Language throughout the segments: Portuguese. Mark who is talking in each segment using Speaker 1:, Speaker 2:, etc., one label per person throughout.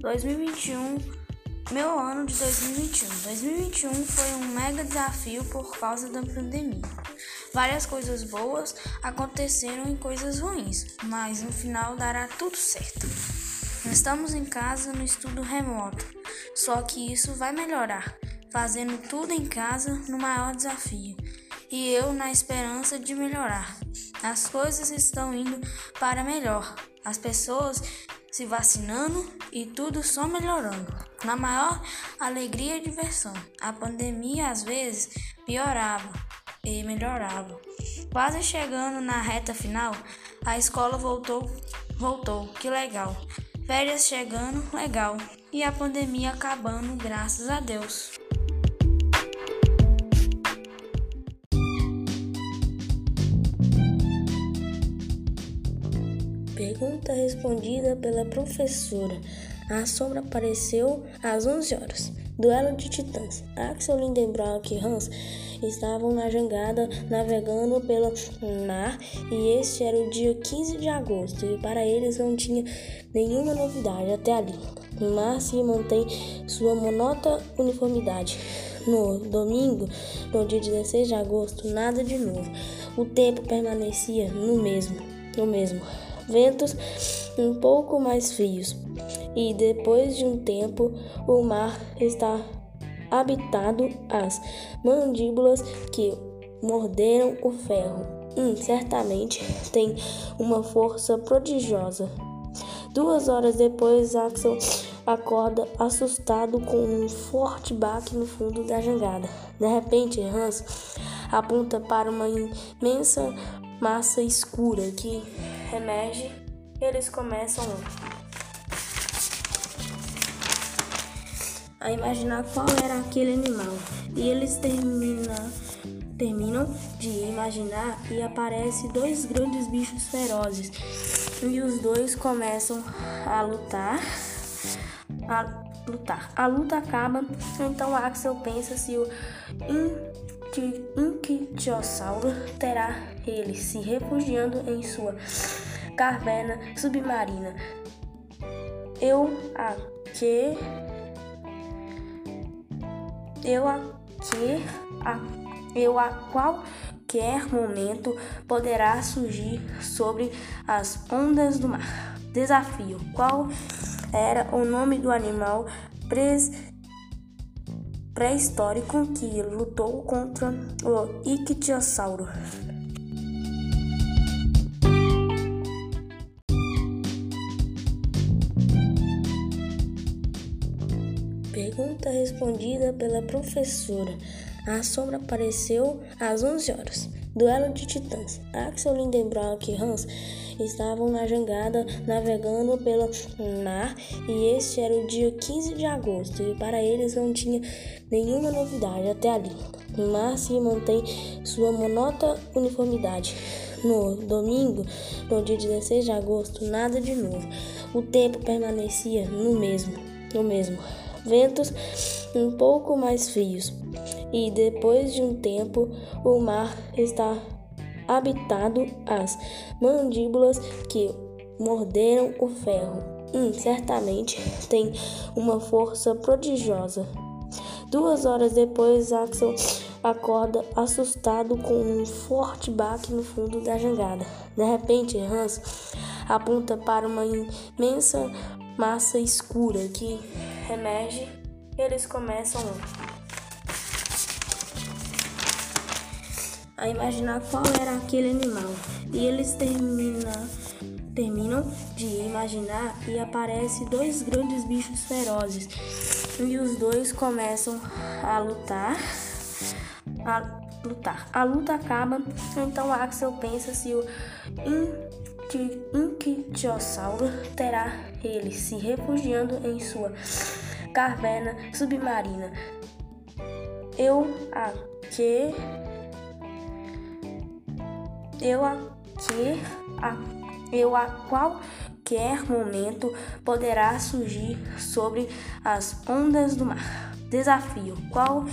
Speaker 1: 2021, meu ano de 2021. 2021 foi um mega desafio por causa da pandemia. Várias coisas boas aconteceram e coisas ruins, mas no final dará tudo certo. Estamos em casa no estudo remoto, só que isso vai melhorar, fazendo tudo em casa no maior desafio. E eu na esperança de melhorar. As coisas estão indo para melhor. As pessoas se vacinando e tudo só melhorando. Na maior alegria e diversão. A pandemia às vezes piorava e melhorava. Quase chegando na reta final, a escola voltou, voltou. Que legal. Férias chegando, legal. E a pandemia acabando, graças a Deus.
Speaker 2: Pergunta respondida pela professora. A sombra apareceu às 11 horas. Duelo de titãs. Axel Lindenbrock e Hans estavam na jangada navegando pelo mar e este era o dia 15 de agosto e para eles não tinha nenhuma novidade até ali. O mar se mantém sua monota uniformidade. No domingo, no dia 16 de agosto, nada de novo. O tempo permanecia no mesmo, no mesmo ventos um pouco mais frios, e depois de um tempo o mar está habitado as mandíbulas que morderam o ferro. Hum, certamente tem uma força prodigiosa. Duas horas depois, Axel acorda assustado com um forte baque no fundo da jangada. De repente, Hans aponta para uma imensa massa escura que emerge, eles começam a imaginar qual era aquele animal. E eles terminam, terminam de imaginar e aparecem dois grandes bichos ferozes. E os dois começam a lutar. A lutar. A luta acaba, então Axel pensa se o Inquiossauro terá ele se refugiando em sua caverna submarina. Eu aqui eu aqui a, eu a qualquer momento poderá surgir sobre as ondas do mar. Desafio: qual era o nome do animal pré-histórico que lutou contra o ictiosauro. Pergunta respondida pela professora. A sombra apareceu às 11 horas. Duelo de titãs. Axel Lindenbrock e Hans estavam na jangada navegando pelo mar e este era o dia 15 de agosto e para eles não tinha nenhuma novidade até ali. O mar se mantém sua monota uniformidade. No domingo, no dia 16 de agosto, nada de novo. O tempo permanecia no mesmo, no mesmo. Ventos um pouco mais frios e depois de um tempo o mar está habitado as mandíbulas que morderam o ferro. Hum, certamente tem uma força prodigiosa. Duas horas depois, Axel acorda assustado com um forte baque no fundo da jangada. De repente, Hans aponta para uma imensa massa escura que emerge. Eles começam a imaginar qual era aquele animal. E eles terminam, terminam de imaginar e aparecem dois grandes bichos ferozes. E os dois começam a lutar. A lutar. A luta acaba, então Axel pensa se o Inquiossauro terá ele se refugiando em sua caverna submarina. Eu aqui eu aqui a, eu a qualquer momento poderá surgir sobre as ondas do mar. Desafio: qual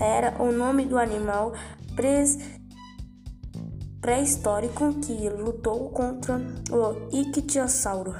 Speaker 2: era o nome do animal pré-histórico que lutou contra o ictiosauro?